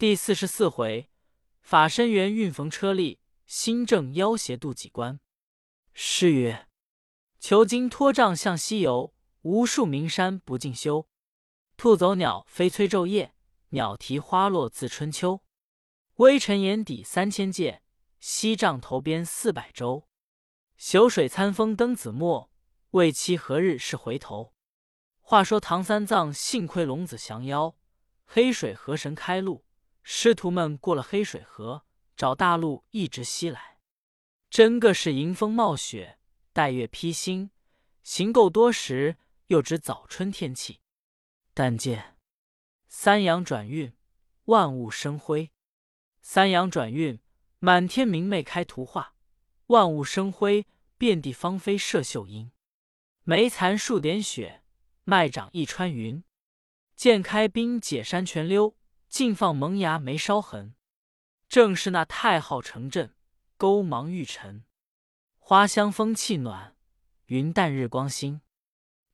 第四十四回，法身缘运逢车力，心正要挟渡几关。诗曰：求经托杖向西游，无数名山不尽修。兔走鸟飞催昼夜，鸟啼花落自春秋。微尘眼底三千界，西帐头边四百州。朽水参风登子墨，未期何日是回头。话说唐三藏幸亏龙子降妖，黑水河神开路。师徒们过了黑水河，找大路一直西来。真个是迎风冒雪，带月披星。行够多时，又值早春天气。但见三阳转运，万物生辉；三阳转运，满天明媚开图画；万物生辉，遍地芳菲射秀英。梅残数点雪，麦长一川云。剑开冰解山泉溜。尽放萌芽没烧痕，正是那太昊城镇，勾芒玉尘，花香风气暖，云淡日光新。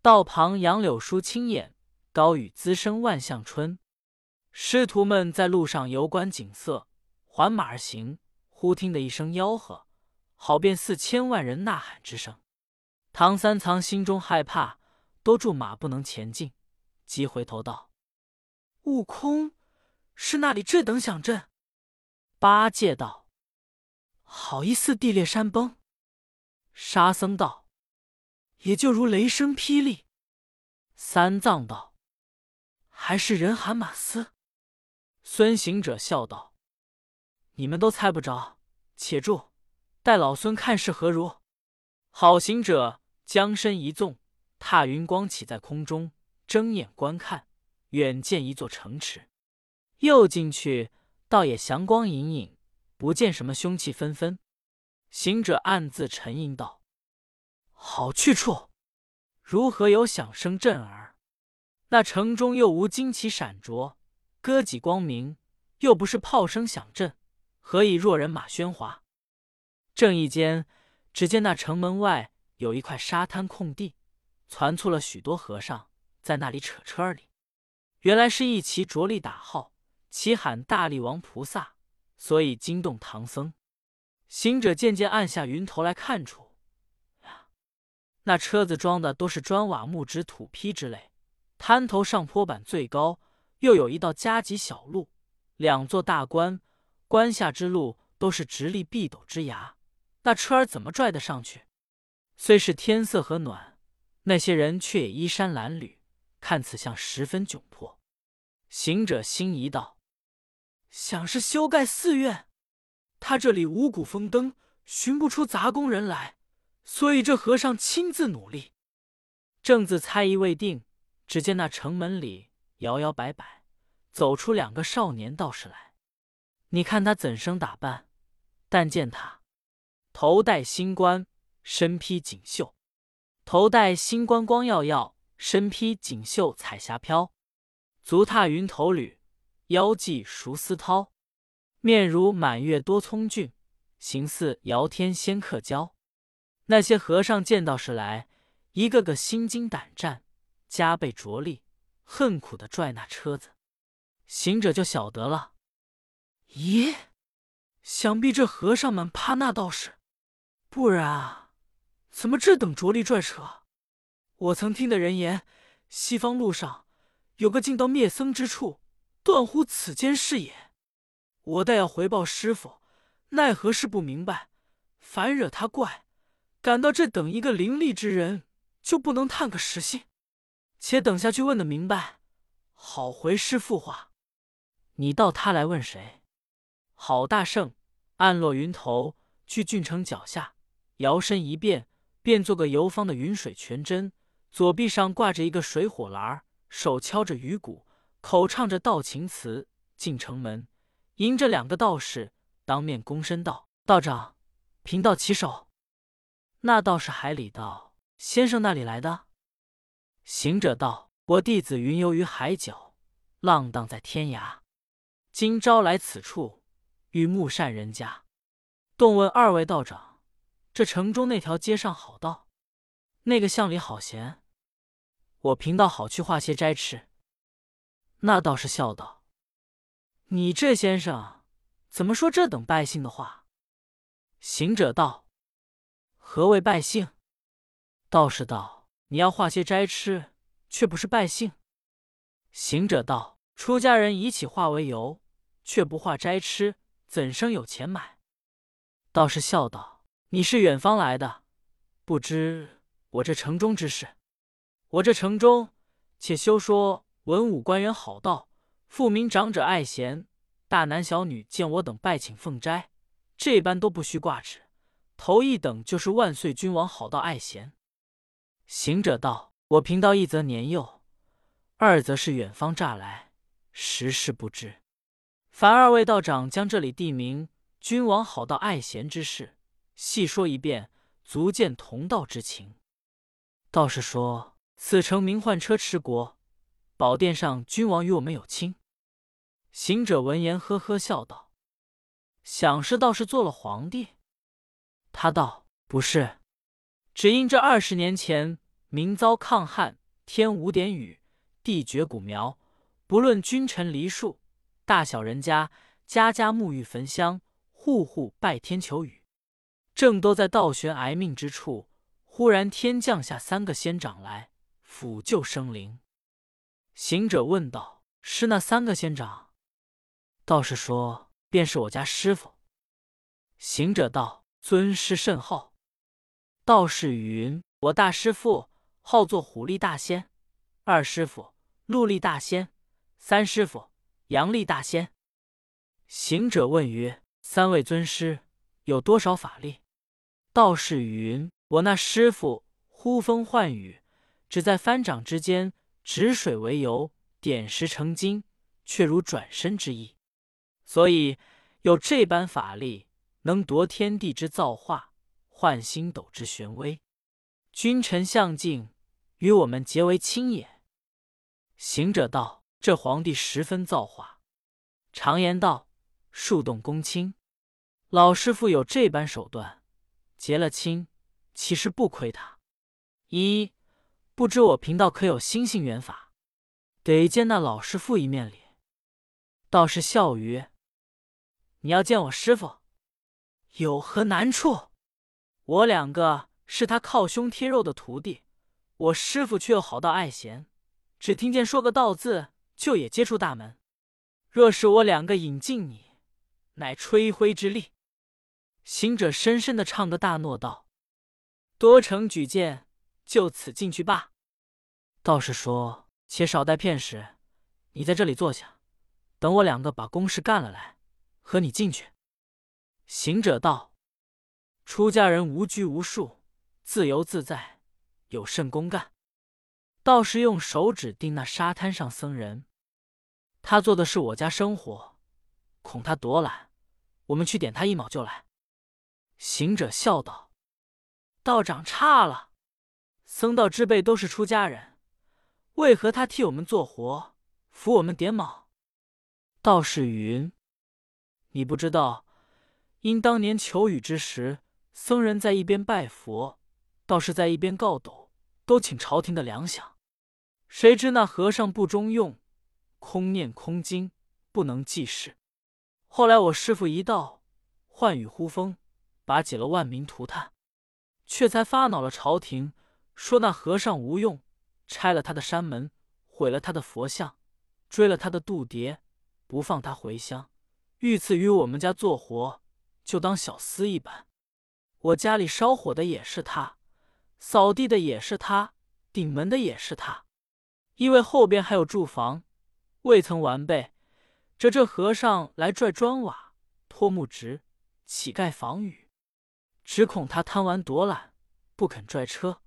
道旁杨柳疏青眼，高雨滋生万象春。师徒们在路上游观景色，缓马而行，忽听得一声吆喝，好便似千万人呐喊之声。唐三藏心中害怕，多住马不能前进，急回头道：“悟空。”是那里这等响震？八戒道：“好一似地裂山崩。”沙僧道：“也就如雷声霹雳。”三藏道：“还是人喊马嘶。”孙行者笑道：“你们都猜不着，且住，待老孙看是何如。”好行者将身一纵，踏云光起在空中，睁眼观看，远见一座城池。又进去，倒也祥光隐隐，不见什么凶气纷纷。行者暗自沉吟道：“好去处，如何有响声震耳？那城中又无旌旗闪着，歌戟光明，又不是炮声响震，何以若人马喧哗？”正义间，只见那城门外有一块沙滩空地，攒簇了许多和尚，在那里扯车儿里。原来是一齐着力打号。齐喊大力王菩萨，所以惊动唐僧。行者渐渐按下云头来看出，那车子装的都是砖瓦木纸土坯之类。滩头上坡板最高，又有一道夹脊小路，两座大关，关下之路都是直立壁陡之崖。那车儿怎么拽得上去？虽是天色和暖，那些人却也衣衫褴褛，看此相十分窘迫。行者心疑道。想是修盖寺院，他这里五谷丰登，寻不出杂工人来，所以这和尚亲自努力。正自猜疑未定，只见那城门里摇摇摆摆走出两个少年道士来。你看他怎生打扮？但见他头戴星冠，身披锦绣；头戴星冠光耀耀，身披锦绣彩霞飘；足踏云头履。腰系熟丝绦，面如满月多葱俊，形似遥天仙客娇。那些和尚见到是来，一个个心惊胆战，加倍着力，恨苦的拽那车子。行者就晓得了，咦，想必这和尚们怕那道士，不然啊怎么这等着力拽车？我曾听的人言，西方路上有个进到灭僧之处。断乎此间是也，我待要回报师傅，奈何是不明白，反惹他怪。感到这等一个伶俐之人，就不能探个实信？且等下去问的明白，好回师傅话。你道他来问谁？郝大圣暗落云头，去郡城脚下，摇身一变，变做个游方的云水全真，左臂上挂着一个水火篮，手敲着鱼鼓。口唱着道情词，进城门，迎着两个道士，当面躬身道：“道长，贫道起手。”那道士海里道：“先生那里来的？”行者道：“我弟子云游于海角，浪荡在天涯，今朝来此处，与木善人家，动问二位道长，这城中那条街上好道，那个巷里好闲，我贫道好去化些斋吃。”那道士笑道：“你这先生怎么说这等败兴的话？”行者道：“何谓败兴？”道士道：“你要化些斋吃，却不是败兴。”行者道：“出家人以起化为由，却不化斋吃，怎生有钱买？”道士笑道：“你是远方来的，不知我这城中之事。我这城中，且休说文武官员好道，富民长者爱贤，大男小女见我等拜请奉斋，这般都不须挂齿。头一等就是万岁君王好道爱贤。”行者道：“我贫道一则年幼，二则是远方乍来，实事不知。凡二位道长将这里地名、君王好道爱贤之事细说一遍，足见同道之情。”道士说：“此城名唤车迟国，宝殿上君王与我们有亲。”行者闻言，呵呵笑道：“想是道士做了皇帝？”他道：“不是。”只因这二十年前，民遭抗旱，天无点雨，地绝谷苗，不论君臣黎庶，大小人家，家家沐浴焚香，户户拜天求雨。正都在倒悬挨命之处，忽然天降下三个仙长来抚救生灵。行者问道：“是那三个仙长？”道士说：“便是我家师傅。”行者道：“尊师甚好。”道士云：“我大师父号作虎力大仙，二师父鹿力大仙，三师父阳力大仙。”行者问曰：“三位尊师有多少法力？”道士云：“我那师傅呼风唤雨，只在翻掌之间，止水为油，点石成金，却如转身之意，所以有这般法力，能夺天地之造化。”换星斗之玄微，君臣相敬，与我们结为亲也。行者道：“这皇帝十分造化。常言道，树动公亲。老师傅有这般手段，结了亲，其实不亏他。一不知我贫道可有心性缘法，得见那老师傅一面里。”道士笑曰：“你要见我师傅，有何难处？”我两个是他靠胸贴肉的徒弟，我师傅却又好到爱贤，只听见说个道字，就也接触大门。若是我两个引进你，乃吹灰之力。行者深深的唱个大诺道：“多成举荐，就此进去罢。”道士说：“且少待片时，你在这里坐下，等我两个把公事干了来，和你进去。”行者道。出家人无拘无束，自由自在，有甚公干？道士用手指定那沙滩上僧人，他做的是我家生活，恐他躲懒，我们去点他一卯就来。行者笑道：“道长差了，僧道之辈都是出家人，为何他替我们做活，扶我们点卯？”道士云：“你不知道，因当年求雨之时。”僧人在一边拜佛，道士在一边告斗，都请朝廷的粮饷。谁知那和尚不中用，空念空经，不能济事。后来我师傅一到，唤雨呼风，把解了万民涂炭，却才发恼了朝廷，说那和尚无用，拆了他的山门，毁了他的佛像，追了他的渡牒，不放他回乡。遇赐与我们家做活，就当小厮一般。我家里烧火的也是他，扫地的也是他，顶门的也是他。因为后边还有住房，未曾完备，这这和尚来拽砖瓦、拖木直、乞丐防雨，只恐他贪玩躲懒，不肯拽车，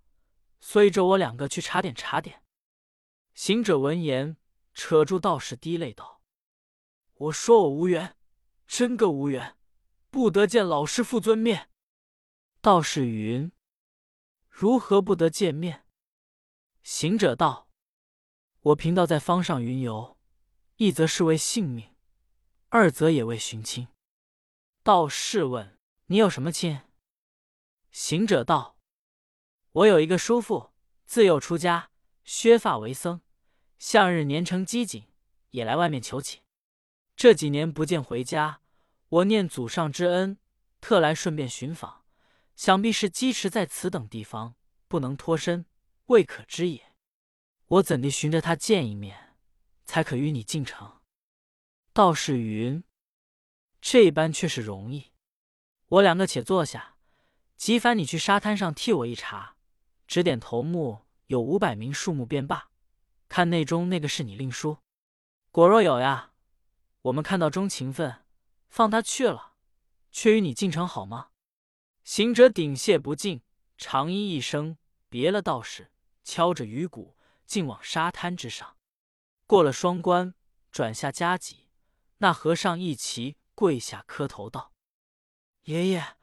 所以这我两个去查点查点。行者闻言，扯住道士，滴泪道：“我说我无缘，真个无缘，不得见老师父尊面。”道士云：“如何不得见面？”行者道：“我贫道在方上云游，一则是为性命，二则也为寻亲。”道士问：“你有什么亲？”行者道：“我有一个叔父，自幼出家，削发为僧，向日年成机警，也来外面求乞。这几年不见回家，我念祖上之恩，特来顺便寻访。想必是鸡池在此等地方，不能脱身，未可知也。我怎地寻着他见一面，才可与你进城？道士云：“这般却是容易。我两个且坐下，即烦你去沙滩上替我一查，指点头目有五百名数目便罢。看内中那个是你令叔，果若有呀，我们看到中情分，放他去了，却与你进城好吗？”行者顶谢不尽，长揖一声，别了道士，敲着鱼鼓，竟往沙滩之上。过了双关，转下夹脊，那和尚一齐跪下磕头道：“爷爷，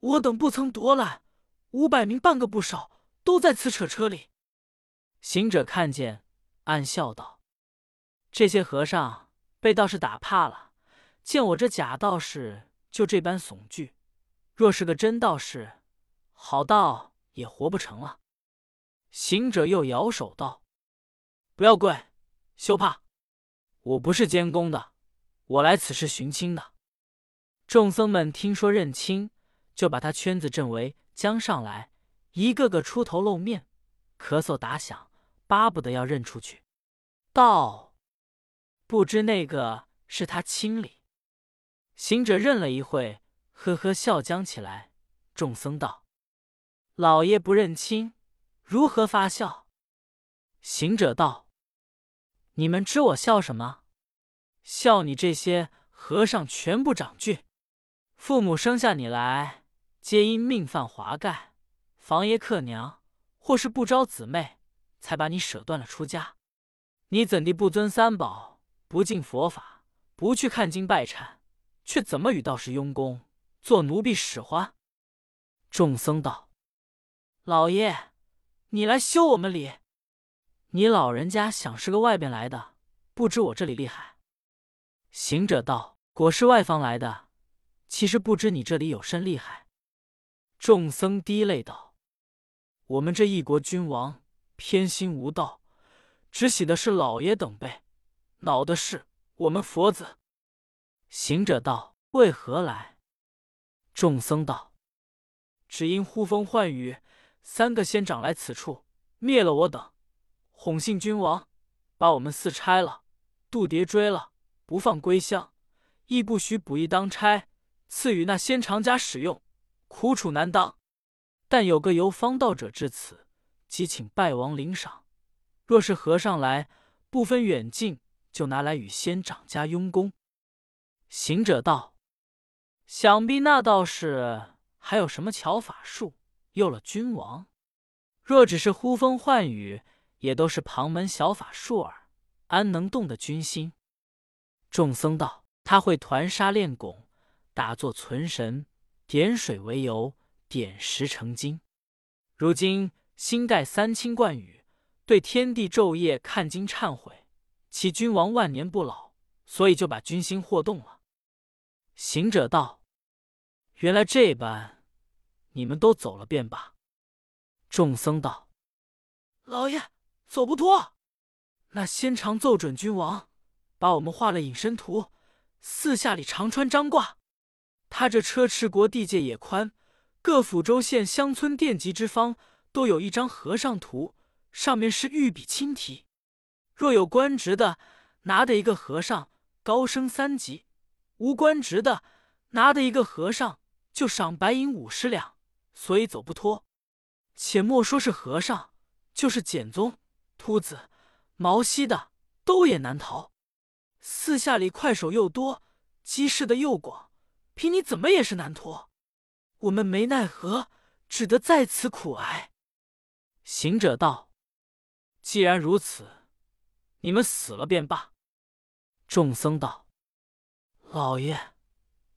我等不曾夺揽，五百名半个不少，都在此扯车里。”行者看见，暗笑道：“这些和尚被道士打怕了，见我这假道士就这般悚惧。”若是个真道士，好道也活不成了。行者又摇手道：“不要跪，休怕，我不是监工的，我来此事寻亲的。”众僧们听说认亲，就把他圈子镇围将上来，一个个出头露面，咳嗽打响，巴不得要认出去。道：“不知那个是他亲里？”行者认了一会。呵呵笑将起来，众僧道：“老爷不认亲，如何发笑？”行者道：“你们知我笑什么？笑你这些和尚全部长俊。父母生下你来，皆因命犯华盖，房爷克娘，或是不招姊妹，才把你舍断了出家。你怎地不尊三宝，不敬佛法，不去看经拜忏，却怎么与道士佣工？”做奴婢使唤，众僧道：“老爷，你来修我们礼。你老人家想是个外边来的，不知我这里厉害。”行者道：“果是外方来的，其实不知你这里有甚厉害。”众僧滴泪道：“我们这一国君王偏心无道，只喜的是老爷等辈，恼的是我们佛子。”行者道：“为何来？”众僧道：“只因呼风唤雨，三个仙长来此处灭了我等，哄信君王，把我们四拆了，渡牒追了，不放归乡，亦不许补役当差，赐予那仙长家使用，苦楚难当。但有个游方道者至此，即请拜王领赏。若是和尚来，不分远近，就拿来与仙长家佣工。”行者道。想必那道士还有什么巧法术，诱了君王？若只是呼风唤雨，也都是旁门小法术耳，安能动得君心？众僧道：“他会团沙炼汞，打坐存神，点水为油，点石成金。如今新盖三清冠宇，对天地昼夜看经忏悔，其君王万年不老，所以就把君心惑动了。”行者道。原来这般，你们都走了便罢。众僧道：“老爷，走不脱。那仙长奏准君王，把我们画了隐身图，四下里长穿张挂。他这车迟国地界也宽，各府州县乡村殿籍之方，都有一张和尚图，上面是御笔亲题。若有官职的，拿的一个和尚，高升三级；无官职的，拿的一个和尚。”就赏白银五十两，所以走不脱。且莫说是和尚，就是简宗、秃子、毛西的，都也难逃。四下里快手又多，机事的又广，凭你怎么也是难脱。我们没奈何，只得在此苦挨。行者道：“既然如此，你们死了便罢。”众僧道：“老爷，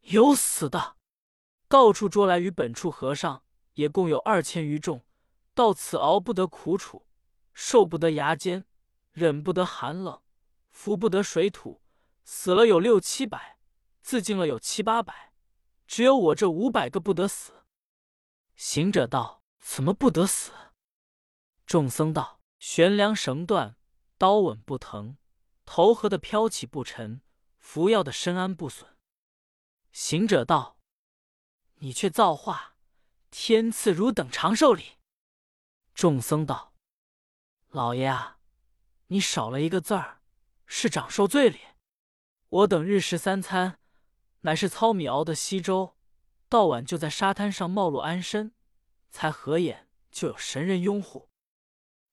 有死的。”到处捉来与本处和尚，也共有二千余众。到此熬不得苦楚，受不得牙尖，忍不得寒冷，服不得水土，死了有六七百，自尽了有七八百，只有我这五百个不得死。行者道：“怎么不得死？”众僧道：“悬梁绳断，刀稳不疼，头合的飘起不沉，服药的身安不损。”行者道：“你却造化，天赐汝等长寿礼。”众僧道：“老爷啊，你少了一个字儿，是长寿罪礼。我等日食三餐，乃是糙米熬的稀粥，到晚就在沙滩上冒露安身，才合眼就有神人拥护。”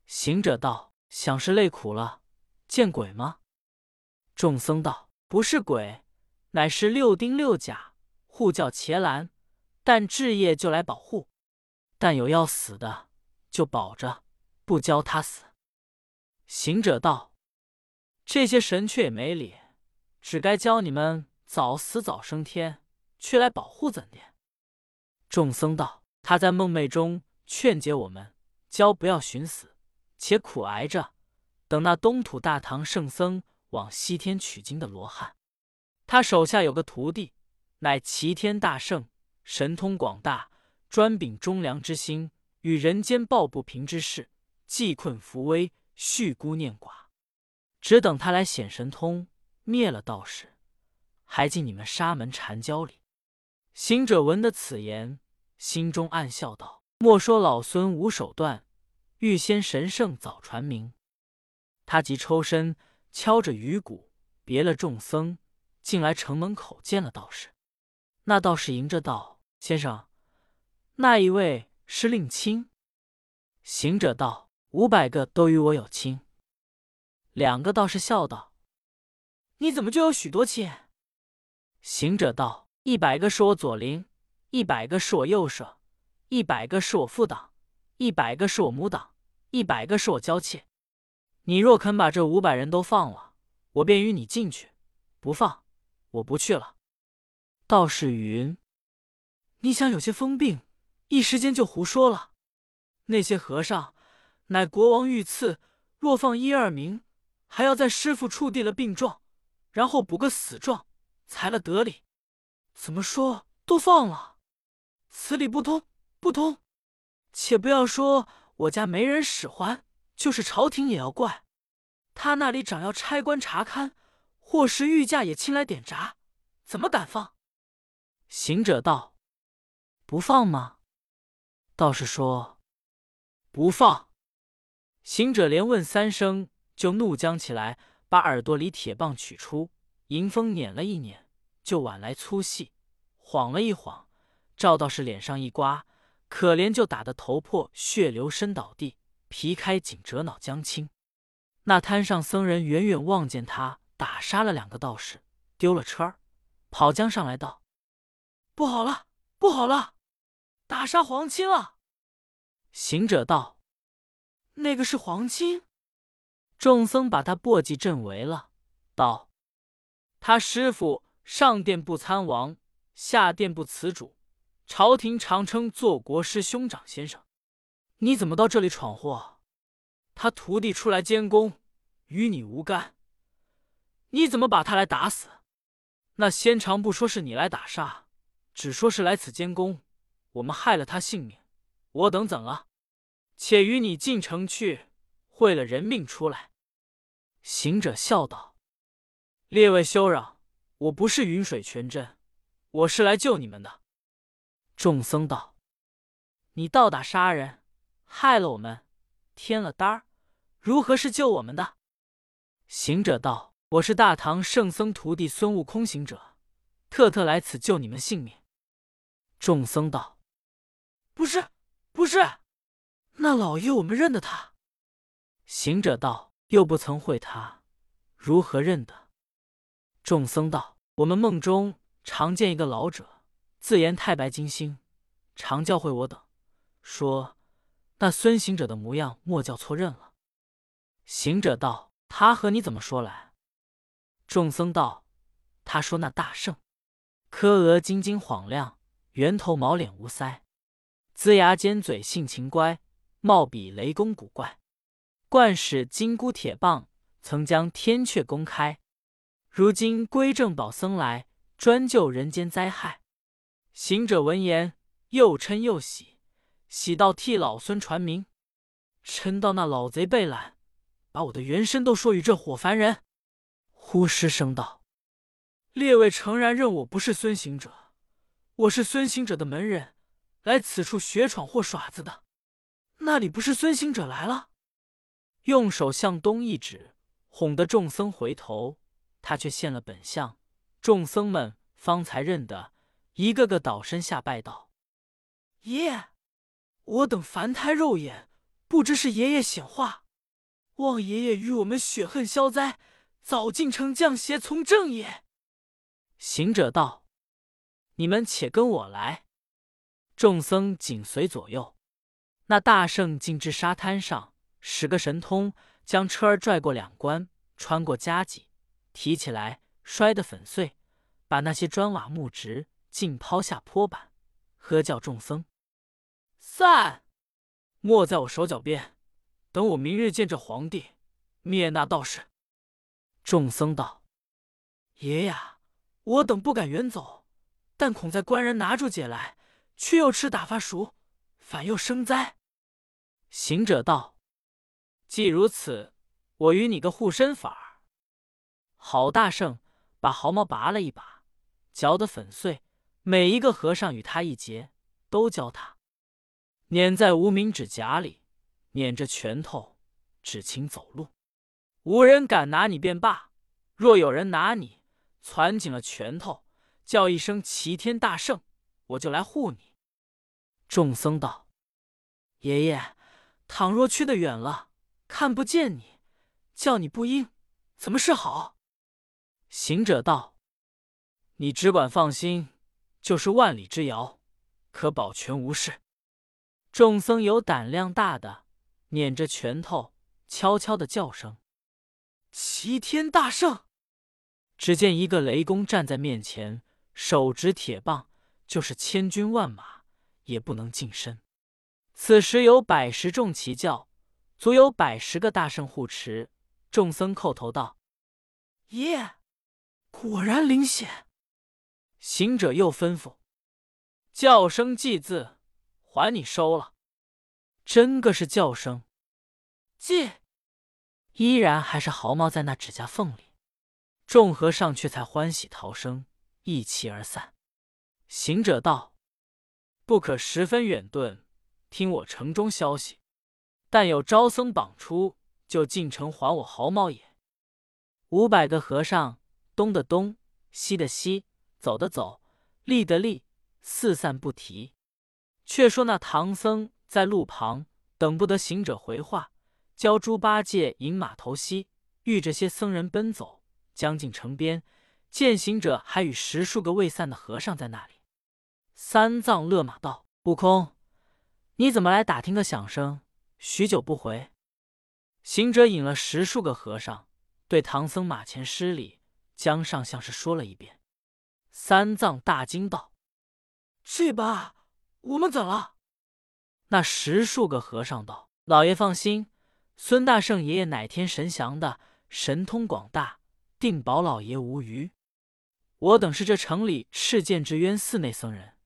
行者道：“想是累苦了，见鬼吗？”众僧道：“不是鬼，乃是六丁六甲护教伽蓝，但至夜就来保护。但有要死的，就保着，不教他死。”行者道：“这些神却也没理，只该教你们早死早升天，却来保护怎的？”众僧道：“他在梦寐中劝解我们，教不要寻死。”且苦挨着，等那东土大唐圣僧往西天取经的罗汉，他手下有个徒弟，乃齐天大圣，神通广大，专秉忠良之心，与人间抱不平之事，济困扶危，恤孤念寡。只等他来显神通，灭了道士，还进你们沙门禅教里。行者闻得此言，心中暗笑道：“莫说老孙无手段。”欲先神圣早传明，他即抽身敲着鱼鼓，别了众僧，进来城门口见了道士。那道士迎着道：“先生，那一位是令亲。”行者道：“五百个都与我有亲。”两个道士笑道：“你怎么就有许多亲？”行者道：“一百个是我左邻，一百个是我右舍，一百个是我父党，一百个是我母党。”一百个是我娇妾，你若肯把这五百人都放了，我便与你进去；不放，我不去了。道士云：“你想有些疯病，一时间就胡说了。那些和尚乃国王御赐，若放一二名，还要在师傅触地了病状，然后补个死状，才了得理。怎么说都放了？此理不通，不通。且不要说。”我家没人使唤，就是朝廷也要怪。他那里长要差官查勘，或是御驾也亲来点闸，怎么敢放？行者道：“不放吗？”道士说：“不放。”行者连问三声，就怒将起来，把耳朵里铁棒取出，迎风捻了一捻，就挽来粗细，晃了一晃，赵道士脸上一刮。可怜，就打得头破血流，身倒地，皮开颈折，脑浆青。那滩上僧人远远望见他打杀了两个道士，丢了车儿，跑将上来道：“不好了，不好了，打杀皇亲了！”行者道：“那个是皇亲。”众僧把他簸箕阵围了，道：“他师傅上殿不参王，下殿不辞主。”朝廷常称做国师兄长先生，你怎么到这里闯祸？他徒弟出来监工，与你无干。你怎么把他来打死？那先长不说是你来打杀，只说是来此监工，我们害了他性命，我等怎了？且与你进城去，会了人命出来。行者笑道：“列位休扰，我不是云水全真，我是来救你们的。”众僧道：“你倒打杀人，害了我们，添了单儿，如何是救我们的？”行者道：“我是大唐圣僧徒弟孙悟空行者，特特来此救你们性命。”众僧道：“不是，不是，那老爷我们认得他。”行者道：“又不曾会他，如何认得？”众僧道：“我们梦中常见一个老者。”自言太白金星，常教诲我等，说那孙行者的模样莫叫错认了。行者道：“他和你怎么说来？”众僧道：“他说那大圣，柯额金睛晃亮，圆头毛脸无腮，龇牙尖嘴性情乖，貌比雷公古怪，惯使金箍铁棒，曾将天阙公开。如今归正宝僧来，专救人间灾害。”行者闻言，又嗔又喜，喜到替老孙传名，嗔到那老贼被懒，把我的原身都说与这伙凡人。呼失声道：“列位诚然认我不是孙行者，我是孙行者的门人，来此处学闯或耍子的。那里不是孙行者来了？”用手向东一指，哄得众僧回头，他却现了本相。众僧们方才认得，一个个倒身下拜道：“爷爷，我等凡胎肉眼，不知是爷爷显化，望爷爷与我们雪恨消灾，早进城降邪从正也。”行者道：“你们且跟我来。”众僧紧随左右。那大圣径至沙滩上。使个神通，将车儿拽过两关，穿过夹脊，提起来摔得粉碎，把那些砖瓦木直尽抛下坡板，喝叫众僧散，没在我手脚边，等我明日见这皇帝，灭那道士。众僧道：“爷呀，我等不敢远走，但恐在官人拿住解来，却又吃打发熟，反又生灾。”行者道。既如此，我与你个护身法儿。郝大圣把毫毛拔了一把，嚼得粉碎。每一个和尚与他一结，都教他捻在无名指甲里，捻着拳头，只请走路。无人敢拿你便罢，若有人拿你，攒紧了拳头，叫一声齐天大圣，我就来护你。众僧道：“爷爷，倘若去得远了。”看不见你，叫你不应，怎么是好？行者道：“你只管放心，就是万里之遥，可保全无事。”众僧有胆量大的，捻着拳头，悄悄的叫声：“齐天大圣！”只见一个雷公站在面前，手执铁棒，就是千军万马也不能近身。此时有百十众齐叫。足有百十个大圣护持，众僧叩头道：“耶，果然灵显。”行者又吩咐：“叫声祭字，还你收了。”真个是叫声，祭，依然还是毫毛在那指甲缝里。众和尚却才欢喜逃生，一齐而散。行者道：“不可十分远遁，听我城中消息。”但有招僧绑出，就进城还我毫毛也。五百个和尚，东的东，西的西，走的走，立的立，四散不提。却说那唐僧在路旁等不得行者回话，教猪八戒引马头西，遇着些僧人奔走，将近城边，见行者还与十数个未散的和尚在那里。三藏勒马道：“悟空，你怎么来打听个响声？”许久不回，行者引了十数个和尚，对唐僧马前施礼，江上像是说了一遍。三藏大惊道：“这把我们怎了？”那十数个和尚道：“老爷放心，孙大圣爷爷乃天神降的，神通广大，定保老爷无虞。我等是这城里赤剑之渊寺内僧人，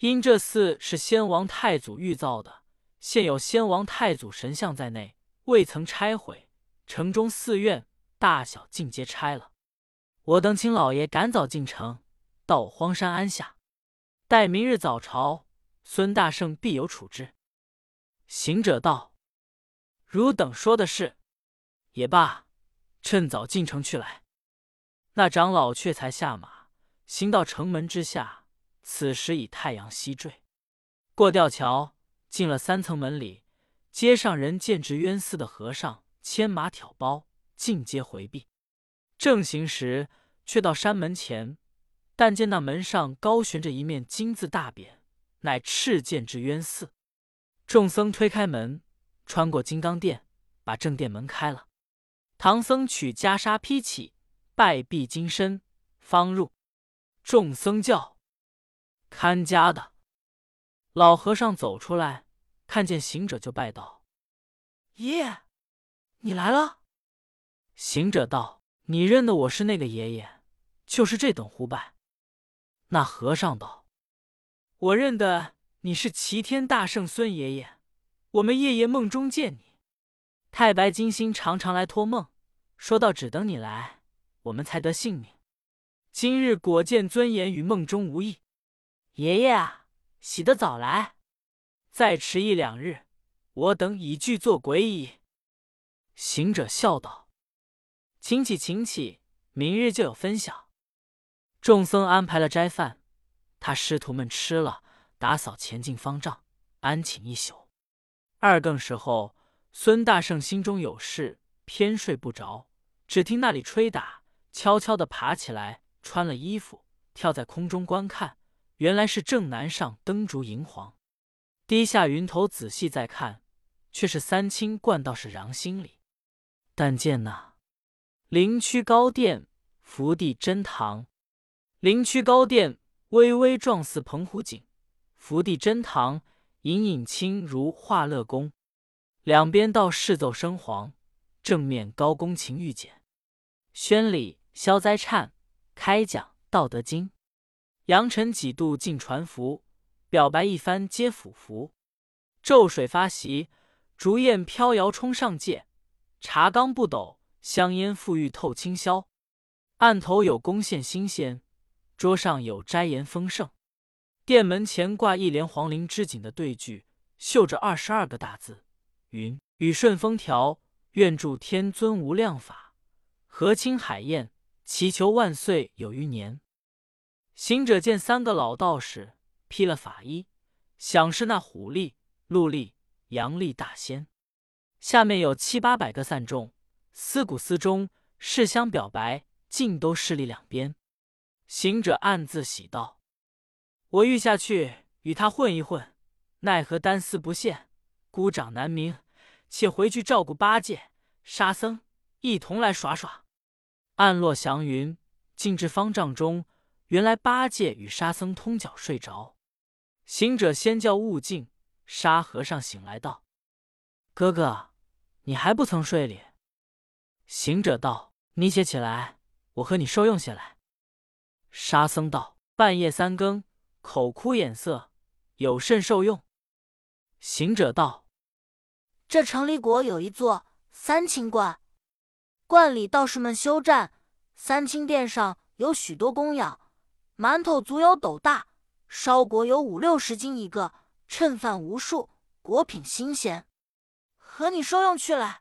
因这寺是先王太祖御造的。”现有先王太祖神像在内，未曾拆毁。城中寺院大小尽皆拆了。我等请老爷赶早进城，到荒山安下，待明日早朝，孙大圣必有处置。行者道：“汝等说的是，也罢，趁早进城去来。”那长老却才下马，行到城门之下。此时已太阳西坠，过吊桥。进了三层门里，街上人见执冤寺的和尚牵马挑包，尽皆回避。正行时，却到山门前，但见那门上高悬着一面金字大匾，乃赤剑之渊寺。众僧推开门，穿过金刚殿，把正殿门开了。唐僧取袈裟披起，拜毕金身，方入。众僧叫看家的老和尚走出来。看见行者就拜道：“爷爷，你来了。”行者道：“你认得我是那个爷爷，就是这等胡拜。”那和尚道：“我认得你是齐天大圣孙爷爷，我们夜夜梦中见你。太白金星常常来托梦，说到只等你来，我们才得性命。今日果见尊严，与梦中无异。爷爷啊，洗得早来，再迟一两日，我等已具做鬼矣。”行者笑道：“请起，请起，明日就有分晓。”众僧安排了斋饭，他师徒们吃了，打扫前进方丈，安寝一宿。二更时候，孙大圣心中有事，偏睡不着，只听那里吹打，悄悄的爬起来，穿了衣服，跳在空中观看，原来是正南上灯烛银黄。低下云头仔细再看，却是三清观道士禳心里。但见那灵躯高殿，福地真堂。灵躯高殿微微状似澎湖景，福地真堂隐隐清如化乐宫。两边道士奏声黄，正面高公勤玉简，宣礼消灾忏，开讲道德经。扬尘几度尽传福，表白一番皆俯伏。骤水发袭，竹燕飘摇冲上界，茶缸不斗，香烟馥郁透清霄。案头有贡献新鲜。桌上有斋言丰盛，殿门前挂一联黄陵织锦的对句，绣着二十二个大字：“云雨顺风调，愿助天尊无量法，和亲海晏，祈求万岁有余年。”行者见三个老道士披了法衣，想是那虎力、鹿力、羊力大仙。下面有七八百个散众，思古思中，世相表白，尽都势力两边。行者暗自喜道：“我欲下去与他混一混，奈何单丝不现，孤掌难鸣。且回去照顾八戒、沙僧，一同来耍耍。”暗落祥云，进至方丈中，原来八戒与沙僧通脚睡着。行者先叫悟净、沙和尚醒来，道：“哥哥，你还不曾睡哩？”行者道：“你且起来，我和你受用些来。”沙僧道：“半夜三更，口枯眼涩，有甚受用？”行者道：“这城里国有一座三清观，观里道士们修栈，三清殿上有许多供养，馒头足有斗大，烧果有五六十斤一个，称饭无数，果品新鲜，和你受用去了。”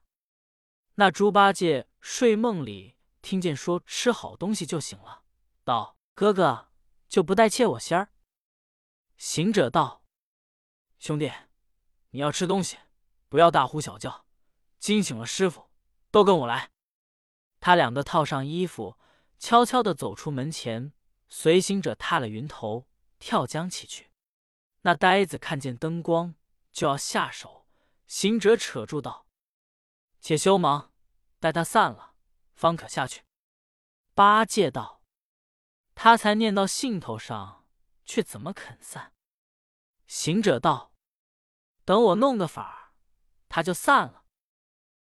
那猪八戒睡梦里听见说吃好东西就醒了，道。哥哥就不带切我仙儿。行者道：“兄弟，你要吃东西，不要大呼小叫，惊醒了师傅。都跟我来。”他两个套上衣服，悄悄的走出门前，随行者踏了云头，跳江起去。那呆子看见灯光，就要下手，行者扯住道：“且休忙，待他散了，方可下去。”八戒道。他才念到兴头上，却怎么肯散？行者道：“等我弄个法儿，他就散了。”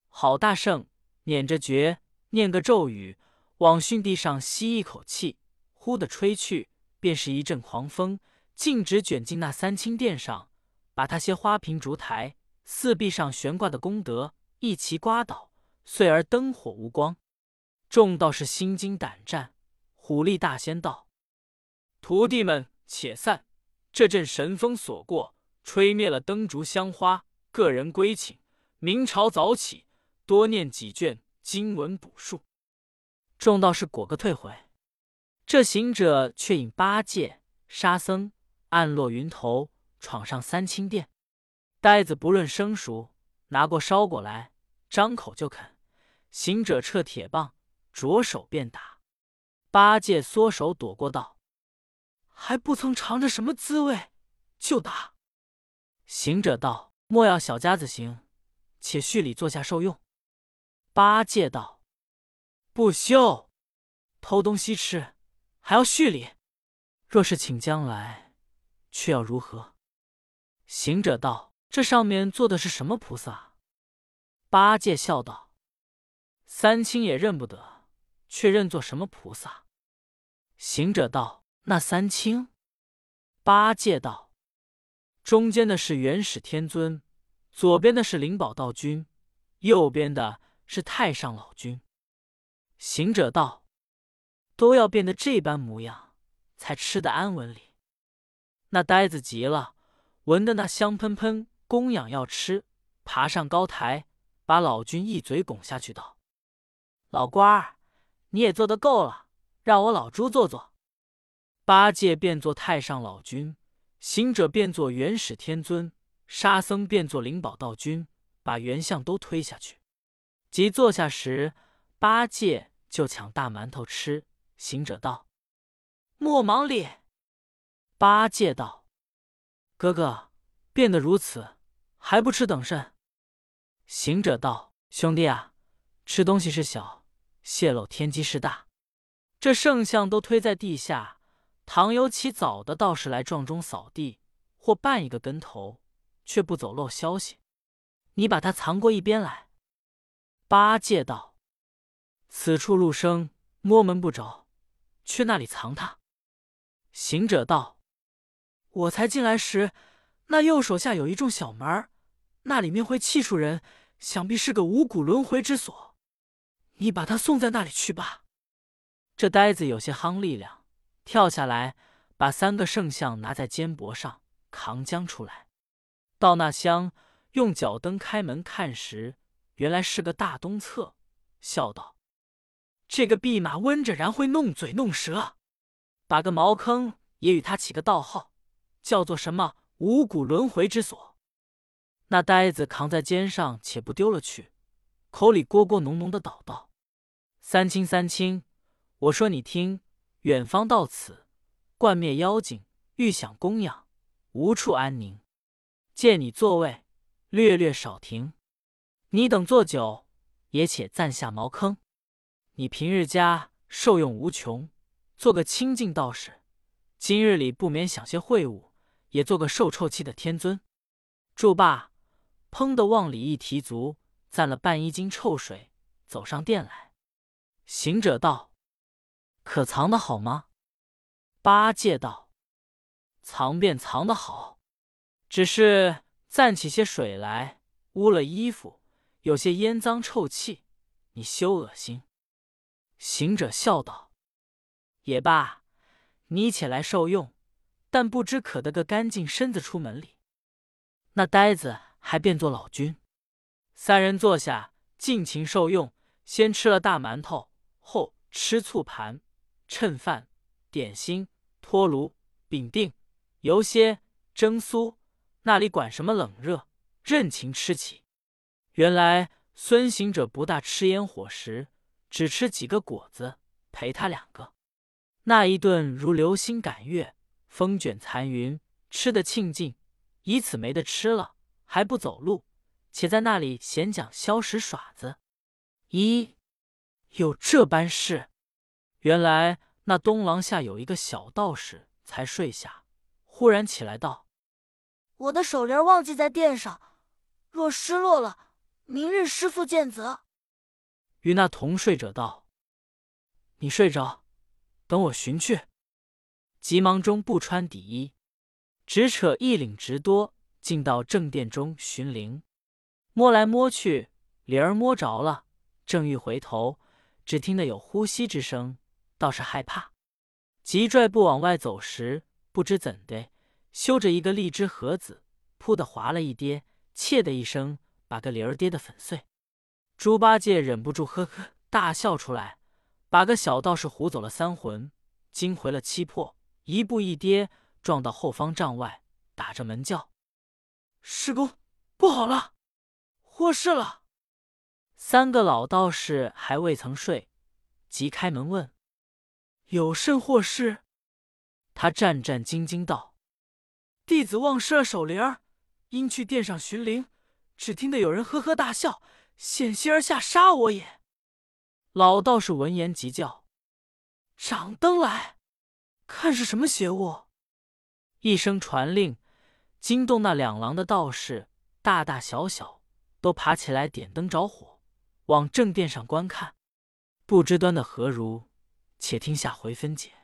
好大圣捻着诀，念个咒语，往巽地上吸一口气，呼的吹去，便是一阵狂风，径直卷进那三清殿上，把他些花瓶、烛台、四壁上悬挂的功德一齐刮倒，遂而灯火无光。众道士心惊胆战。虎力大仙道：“徒弟们且散，这阵神风所过，吹灭了灯烛香花，个人归寝。明朝早起，多念几卷经文补数。”众道士果个退回。这行者却引八戒、沙僧暗落云头，闯上三清殿。呆子不论生熟，拿过烧果来，张口就啃。行者撤铁棒，着手便打。八戒缩手躲过，道：“还不曾尝着什么滋味，就打。”行者道：“莫要小家子行，且续礼坐下受用。”八戒道：“不休，偷东西吃，还要续礼。若是请将来，却要如何？”行者道：“这上面坐的是什么菩萨？”八戒笑道：“三清也认不得。”却认作什么菩萨？行者道：“那三清。”八戒道：“中间的是元始天尊，左边的是灵宝道君，右边的是太上老君。”行者道：“都要变得这般模样，才吃得安稳里。那呆子急了，闻得那香喷喷，供养要吃，爬上高台，把老君一嘴拱下去，道：“老官儿，你也做得够了，让我老猪坐坐。”八戒变作太上老君，行者变作元始天尊，沙僧变作灵宝道君，把原相都推下去。即坐下时，八戒就抢大馒头吃。行者道：“莫忙里。”八戒道：“哥哥变得如此，还不吃等甚？”行者道：“兄弟啊，吃东西是小，泄露天机是大。这圣像都推在地下，倘有起早的道士来撞钟扫地，或绊一个跟头，却不走漏消息，你把它藏过一边来。”八戒道：“此处入生，摸门不着，去那里藏他？”行者道。我才进来时，那右手下有一众小门那里面会气出人，想必是个五谷轮回之所。你把他送在那里去吧。这呆子有些夯力量，跳下来，把三个圣像拿在肩膊上，扛将出来。到那厢，用脚蹬开门看时，原来是个大东侧，笑道：“这个弼马温着，然会弄嘴弄舌，把个茅坑也与他起个道号。”叫做什么五谷轮回之所？那呆子扛在肩上，且不丢了去，口里咕咕哝哝的祷道：“三清三清，我说你听，远方到此，冠灭妖精，欲享供养，无处安宁。借你座位略略少停，你等坐久，也且暂下茅坑。你平日家受用无穷，做个清净道士，今日里不免想些秽物。”也做个受臭气的天尊，住罢，砰的往里一提足，攒了半衣襟臭水，走上殿来。行者道：“可藏得好吗？”八戒道：“藏便藏得好，只是暂起些水来，污了衣服，有些烟脏臭气，你休恶心。”行者笑道：“也罢，你且来受用。”但不知可得个干净身子出门里。那呆子还变作老君。三人坐下，尽情受用。先吃了大馒头，后吃醋盘、趁饭、点心、托炉、饼定、油些、蒸酥。那里管什么冷热，任情吃起。原来孙行者不大吃烟火食，只吃几个果子，陪他两个。那一顿如流星赶月。风卷残云，吃得庆尽，以此没得吃了，还不走路，且在那里闲讲消食耍子。咦，有这般事？原来那东廊下有一个小道士，才睡下，忽然起来道：“我的手铃忘记在殿上，若失落了，明日师傅见责。”与那同睡者道：“你睡着，等我寻去。”急忙中不穿底衣，只扯一领直多，进到正殿中寻灵，摸来摸去，灵儿摸着了，正欲回头，只听得有呼吸之声，倒是害怕，急拽步往外走时，不知怎的，修着一个荔枝盒子，扑的滑了一跌，切的一声，把个灵儿跌得粉碎。猪八戒忍不住呵呵大笑出来，把个小道士唬走了三魂，惊回了七魄。一步一跌，撞到后方帐外，打着门叫：“师公，不好了，祸事了！”三个老道士还未曾睡，即开门问：“有甚祸事？”他战战兢兢道：“弟子忘失了手铃儿，因去殿上寻灵，只听得有人呵呵大笑，险些而下杀我也。”老道士闻言急叫：“掌灯来！”看是什么邪物！一声传令，惊动那两廊的道士，大大小小都爬起来点灯着火，往正殿上观看。不知端的何如？且听下回分解。